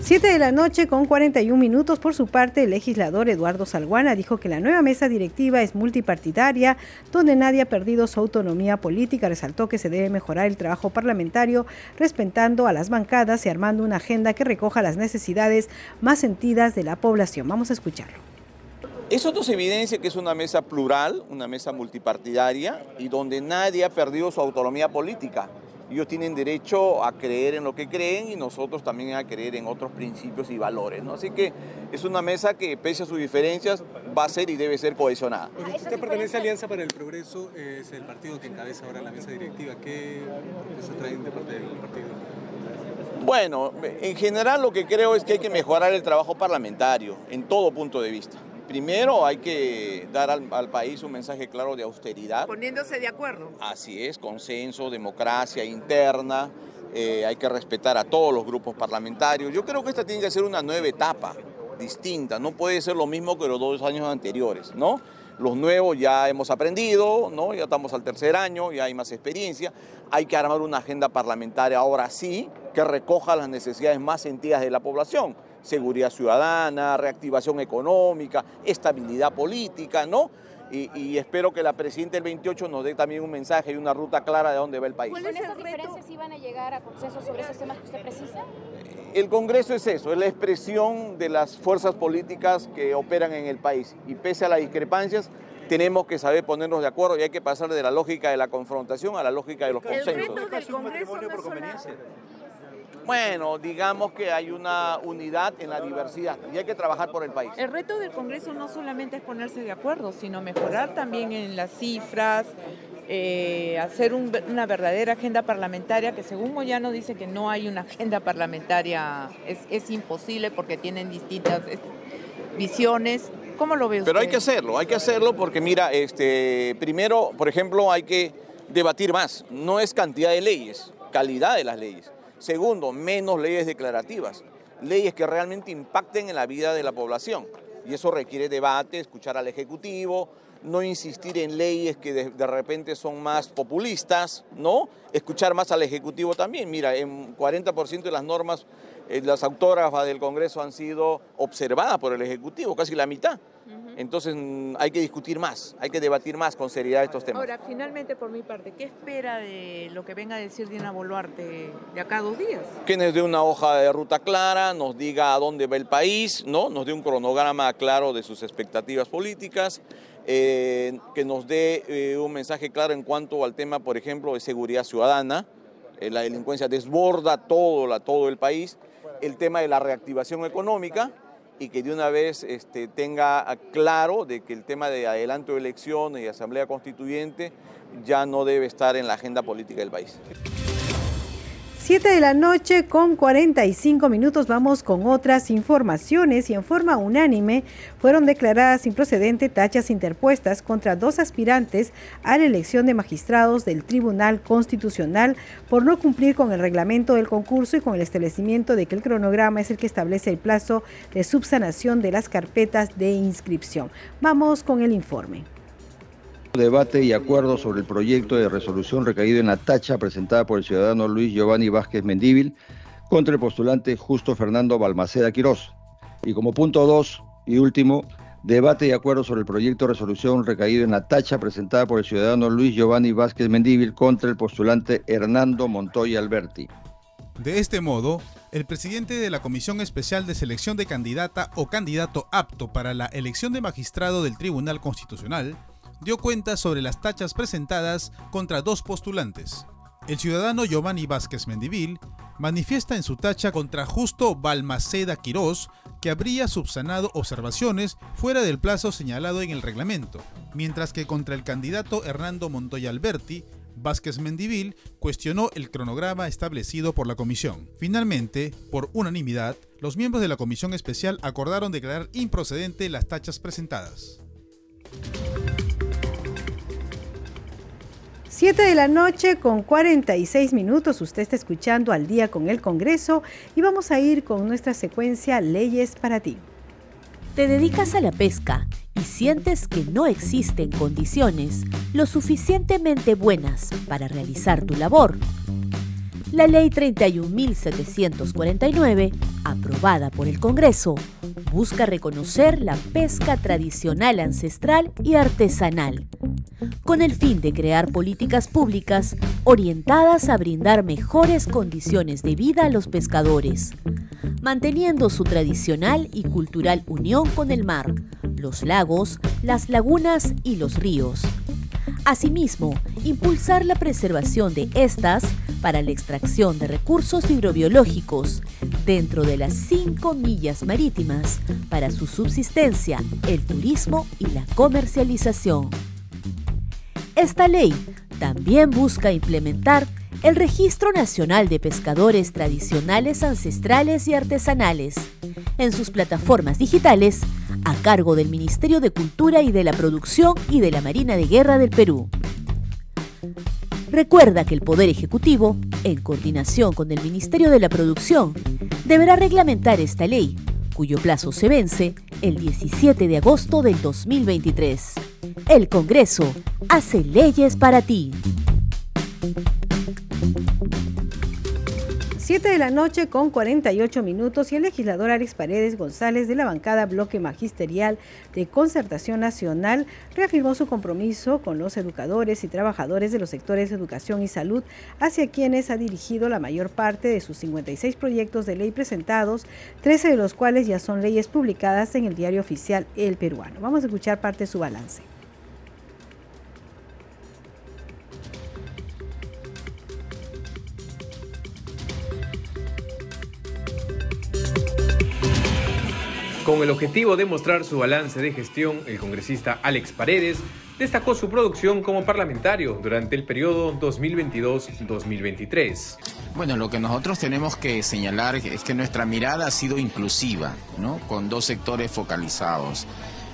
7 de la noche con 41 minutos. Por su parte, el legislador Eduardo Salguana dijo que la nueva mesa directiva es multipartidaria, donde nadie ha perdido su autonomía política. Resaltó que se debe mejorar el trabajo parlamentario, respetando a las bancadas y armando una agenda que recoja las necesidades más sentidas de la población. Vamos a escucharlo.
Eso nos evidencia que es una mesa plural, una mesa multipartidaria y donde nadie ha perdido su autonomía política. Ellos tienen derecho a creer en lo que creen y nosotros también a creer en otros principios y valores. ¿no? Así que es una mesa que, pese a sus diferencias, va a ser y debe ser cohesionada.
Usted pertenece a Alianza para el Progreso, es el partido que encabeza ahora la mesa directiva. ¿Qué se traen de parte del partido?
Bueno, en general lo que creo es que hay que mejorar el trabajo parlamentario en todo punto de vista. Primero hay que dar al, país un mensaje claro de austeridad.
Poniéndose de acuerdo.
Así es, consenso, democracia interna, eh, hay que respetar a todos los grupos parlamentarios. Yo creo que esta tiene que ser una nueva etapa distinta, no puede ser lo mismo que los dos años anteriores, ¿no? Los nuevos ya hemos aprendido, ¿no? Ya estamos al tercer año, ya hay más experiencia. Hay que armar una agenda parlamentaria ahora sí que recoja las necesidades más sentidas de la población seguridad ciudadana, reactivación económica, estabilidad política, ¿no? Y, espero que la presidenta del 28 nos dé también un mensaje y una ruta clara de dónde va el país.
¿Con esas diferencias iban a llegar a consenso sobre esos temas que usted precisa?
El Congreso es eso, es la expresión de las fuerzas políticas que operan en el país. Y pese a las discrepancias, tenemos que saber ponernos de acuerdo y hay que pasar de la lógica de la confrontación a la lógica de los consensos. El
reto del Congreso no
bueno, digamos que hay una unidad en la diversidad y hay que trabajar por el país.
El reto del Congreso no solamente es ponerse de acuerdo, sino mejorar también en las cifras, eh, hacer una verdadera agenda parlamentaria, que según Moyano dice que no hay una agenda parlamentaria, es, imposible porque tienen distintas visiones. ¿Cómo lo ve usted?
Pero hay que hacerlo, hay que hacerlo porque mira, este, primero, por ejemplo, hay que debatir más. No es cantidad de leyes, calidad de las leyes. Segundo, menos leyes declarativas, leyes que realmente impacten en la vida de la población. Y eso requiere debate, escuchar al Ejecutivo, no insistir en leyes que de, repente son más populistas, ¿no? Escuchar más al Ejecutivo también. Mira, en 40% de las normas, eh, las autógrafas del Congreso han sido observadas por el Ejecutivo, casi la mitad. Entonces mm, hay que discutir más, hay que debatir más con seriedad estos temas.
Ahora, finalmente por mi parte, ¿qué espera de lo que venga a decir Dina Boluarte de acá a dos días?
Que nos dé una hoja de ruta clara, nos diga a dónde va el país, ¿no? nos dé un cronograma claro de sus expectativas políticas, eh, que nos dé eh, un mensaje claro en cuanto al tema, por ejemplo, de seguridad ciudadana. Eh, la delincuencia desborda todo, todo el país. El tema de la reactivación económica y que de una vez este, tenga claro de que el tema de adelanto de elecciones y asamblea constituyente ya no debe estar en la agenda política del país.
7 de la noche con 45 minutos vamos con otras informaciones y en forma unánime fueron declaradas improcedente tachas interpuestas contra dos aspirantes a la elección de magistrados del Tribunal Constitucional por no cumplir con el reglamento del concurso y con el establecimiento de que el cronograma es el que establece el plazo de subsanación de las carpetas de inscripción. Vamos con el informe
debate y acuerdo sobre el proyecto de resolución recaído en la tacha presentada por el ciudadano Luis Giovanni Vázquez Mendíbil contra el postulante Justo Fernando Balmaceda Quirós. Y como punto dos y último, debate y acuerdo sobre el proyecto de resolución recaído en la tacha presentada por el ciudadano Luis Giovanni Vázquez Mendíbil contra el postulante Hernando Montoya Alberti.
De este modo, el presidente de la Comisión Especial de Selección de Candidata o Candidato apto para la elección de magistrado del Tribunal Constitucional dio cuenta sobre las tachas presentadas contra dos postulantes. El ciudadano Giovanni Vázquez Mendivil manifiesta en su tacha contra Justo Balmaceda Quirós que habría subsanado observaciones fuera del plazo señalado en el reglamento, mientras que contra el candidato Hernando Montoya Alberti, Vázquez Mendivil cuestionó el cronograma establecido por la comisión. Finalmente, por unanimidad, los miembros de la comisión especial acordaron declarar improcedente las tachas presentadas.
7 de la noche con 46 minutos. Usted está escuchando al día con el Congreso y vamos a ir con nuestra secuencia Leyes para ti.
Te dedicas a la pesca y sientes que no existen condiciones lo suficientemente buenas para realizar tu labor. La Ley 31.749, aprobada por el Congreso, busca reconocer la pesca tradicional ancestral y artesanal con el fin de crear políticas públicas orientadas a brindar mejores condiciones de vida a los pescadores, manteniendo su tradicional y cultural unión con el mar, los lagos, las lagunas y los ríos. Asimismo, impulsar la preservación de estas para la extracción de recursos hidrobiológicos dentro de las cinco millas marítimas para su subsistencia, el turismo y la comercialización. Esta ley también busca implementar el Registro Nacional de Pescadores Tradicionales, Ancestrales y Artesanales en sus plataformas digitales a cargo del Ministerio de Cultura y de la Producción y de la Marina de Guerra del Perú. Recuerda que el Poder Ejecutivo, en coordinación con el Ministerio de la Producción, deberá reglamentar esta ley, cuyo plazo se vence el 17 de agosto del 2023. El Congreso hace leyes para ti.
7 de la noche con 48 minutos y el legislador Alex Paredes González de la bancada Bloque Magisterial de Concertación Nacional reafirmó su compromiso con los educadores y trabajadores de los sectores educación y salud hacia quienes ha dirigido la mayor parte de sus 56 proyectos de ley presentados, 13 de los cuales ya son leyes publicadas en el diario oficial El Peruano. Vamos a escuchar parte de su balance.
Con el objetivo de mostrar su balance de gestión, el congresista Alex Paredes destacó su producción como parlamentario durante el periodo 2022-2023.
Bueno, lo que nosotros tenemos que señalar es que nuestra mirada ha sido inclusiva, ¿no? Con dos sectores focalizados,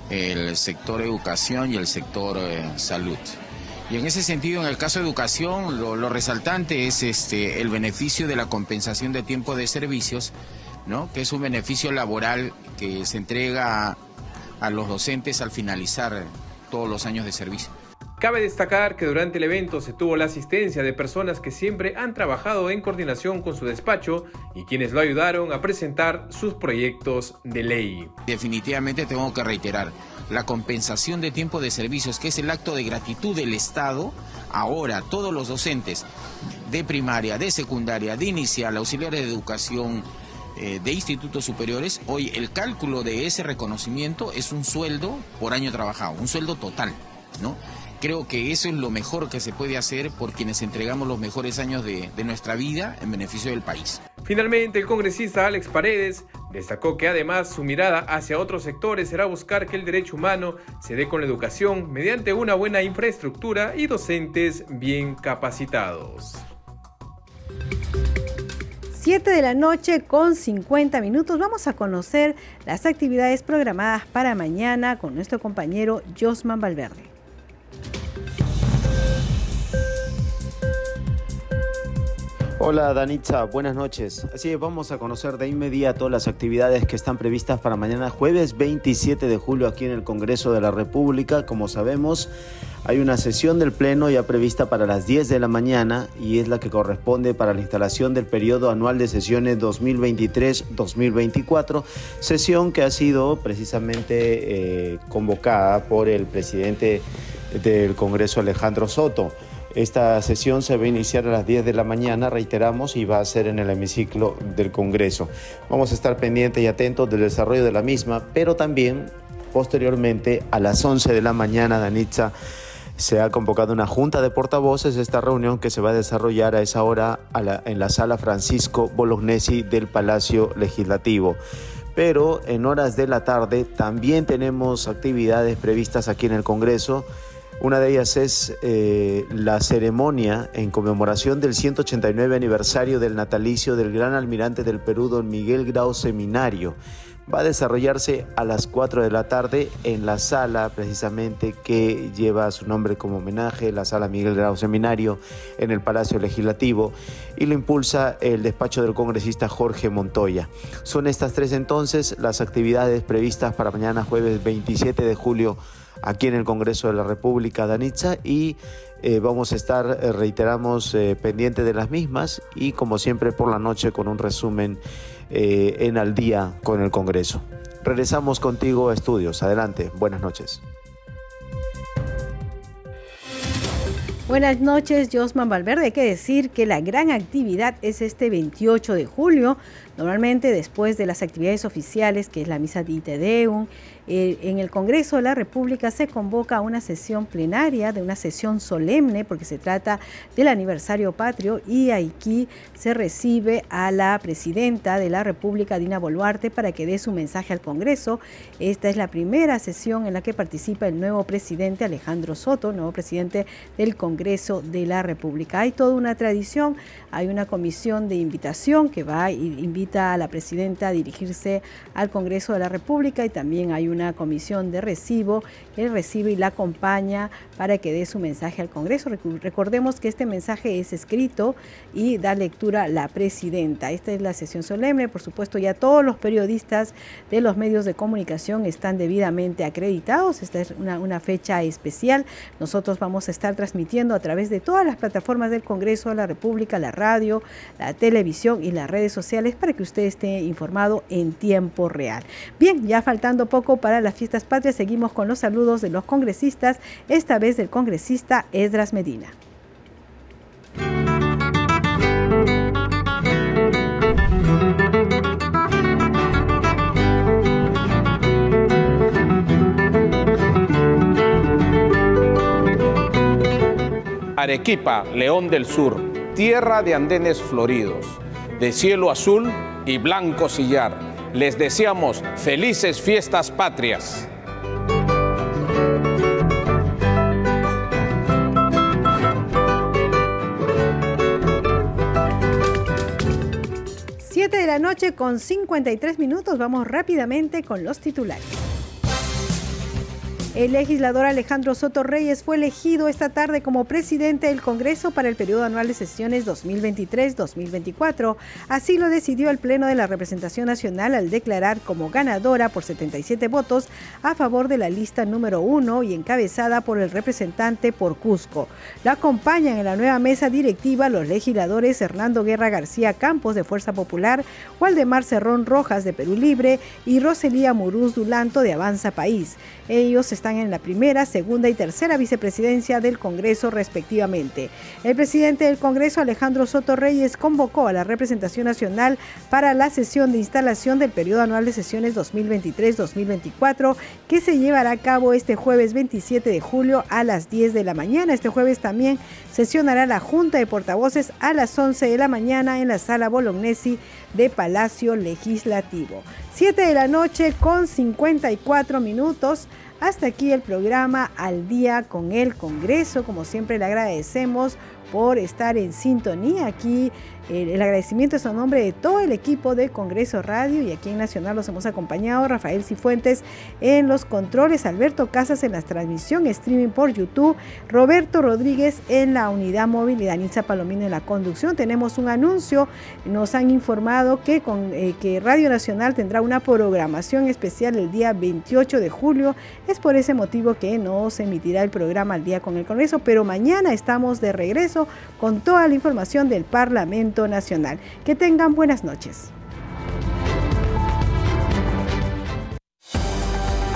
el sector educación y el sector eh, salud. Y en ese sentido, en el caso de educación, lo, lo resaltante es este, el beneficio de la compensación de tiempo de servicios que es un beneficio laboral que se entrega a los docentes al finalizar todos los años de servicio.
Cabe destacar que durante el evento se tuvo la asistencia de personas que siempre han trabajado en coordinación con su despacho y quienes lo ayudaron a presentar sus proyectos de ley.
Definitivamente tengo que reiterar, la compensación de tiempo de servicios, que es el acto de gratitud del Estado, ahora todos los docentes de primaria, de secundaria, de inicial, auxiliares de educación, eh, de institutos superiores, hoy el cálculo de ese reconocimiento es un sueldo por año trabajado, un sueldo total, ¿no? Creo que eso es lo mejor que se puede hacer por quienes entregamos los mejores años de, de nuestra vida en beneficio del país.
Finalmente, el congresista Alex Paredes destacó que además su mirada hacia otros sectores será buscar que el derecho humano se dé con la educación mediante una buena infraestructura y docentes bien capacitados.
7 de la noche con 50 minutos vamos a conocer las actividades programadas para mañana con nuestro compañero Josman Valverde.
Hola Danitza, buenas noches. Así es, vamos a conocer de inmediato las actividades que están previstas para mañana jueves 27 de julio aquí en el Congreso de la República. Como sabemos, hay una sesión del Pleno ya prevista para las 10 de la mañana y es la que corresponde para la instalación del periodo anual de sesiones 2023-2024, sesión que ha sido precisamente eh, convocada por el presidente del Congreso Alejandro Soto. Esta sesión se va a iniciar a las 10 de la mañana, reiteramos, y va a ser en el hemiciclo del Congreso. Vamos a estar pendientes y atentos del desarrollo de la misma, pero también posteriormente a las 11 de la mañana, Danitza, se ha convocado una junta de portavoces, esta reunión que se va a desarrollar a esa hora en la sala Francisco Bolognesi del Palacio Legislativo pero en horas de la tarde también tenemos actividades previstas aquí en el Congreso. Una de ellas es eh, la ceremonia en conmemoración del 189 aniversario del natalicio del gran almirante del Perú, don Miguel Grau Seminario. Va a desarrollarse a las 4 de la tarde en la sala precisamente que lleva su nombre como homenaje, la sala Miguel Grau Seminario en el Palacio Legislativo y lo impulsa el despacho del congresista Jorge Montoya. Son estas tres entonces las actividades previstas para mañana jueves 27 de julio aquí en el Congreso de la República, Danitza, y eh, vamos a estar, eh, reiteramos, eh, pendientes de las mismas y como siempre por la noche con un resumen en al día con el Congreso. Regresamos contigo a estudios. Adelante, buenas noches.
Buenas noches, Josman Valverde. Hay que decir que la gran actividad es este 28 de julio, normalmente después de las actividades oficiales, que es la misa de Itedeum, eh, en el Congreso de la República se convoca una sesión plenaria, de una sesión solemne, porque se trata del aniversario patrio, y aquí se recibe a la presidenta de la República, Dina Boluarte, para que dé su mensaje al Congreso. Esta es la primera sesión en la que participa el nuevo presidente Alejandro Soto, nuevo presidente del Congreso de la República. Hay toda una tradición, hay una comisión de invitación que va e invita a la presidenta dirigirse al Congreso de la República y también hay una comisión de recibo que recibe y la acompaña para que dé su mensaje al Congreso. Recordemos que este mensaje es escrito y da lectura la presidenta. Esta es la sesión solemne, por supuesto ya todos los periodistas de los medios de comunicación están debidamente acreditados. Esta es una, una fecha especial. Nosotros vamos a estar transmitiendo a través de todas las plataformas del Congreso de la República, la radio, la televisión y las redes sociales para que usted esté informado en tiempo real. Bien, ya faltando poco para las fiestas patrias, seguimos con los saludos de los congresistas, esta vez del congresista Esdras Medina.
Arequipa, León del Sur, tierra de andenes floridos, de cielo azul y blanco sillar les deseamos felices fiestas patrias.
Siete de la noche con 53 minutos. Vamos rápidamente con los titulares. El legislador Alejandro Soto Reyes fue elegido esta tarde como presidente del Congreso para el periodo anual de sesiones 2023-2024. Así lo decidió el Pleno de la Representación Nacional al declarar como ganadora por 77 votos a favor de la lista número uno y encabezada por el representante por Cusco. La acompañan en la nueva mesa directiva los legisladores Hernando Guerra García Campos de Fuerza Popular, Waldemar Cerrón Rojas de Perú Libre y Roselía Muruz Dulanto de Avanza País. Ellos están en la primera, segunda y tercera vicepresidencia del Congreso respectivamente. El presidente del Congreso, Alejandro Soto Reyes, convocó a la representación nacional para la sesión de instalación del periodo anual de sesiones 2023-2024 que se llevará a cabo este jueves 27 de julio a las 10 de la mañana. Este jueves también sesionará la Junta de Portavoces a las 11 de la mañana en la sala Bolognesi de Palacio Legislativo. 7 de la noche con 54 minutos. Hasta aquí el programa Al día con el Congreso. Como siempre le agradecemos por estar en sintonía aquí el agradecimiento es a nombre de todo el equipo de Congreso Radio y aquí en Nacional los hemos acompañado Rafael Cifuentes en los controles, Alberto Casas en la transmisión streaming por YouTube, Roberto Rodríguez en la unidad móvil y Danitza Palomino en la conducción. Tenemos un anuncio, nos han informado que, con, eh, que Radio Nacional tendrá una programación especial el día 28 de julio. Es por ese motivo que no se emitirá el programa al día con el Congreso, pero mañana estamos de regreso con toda la información del Parlamento Nacional. Que tengan buenas noches.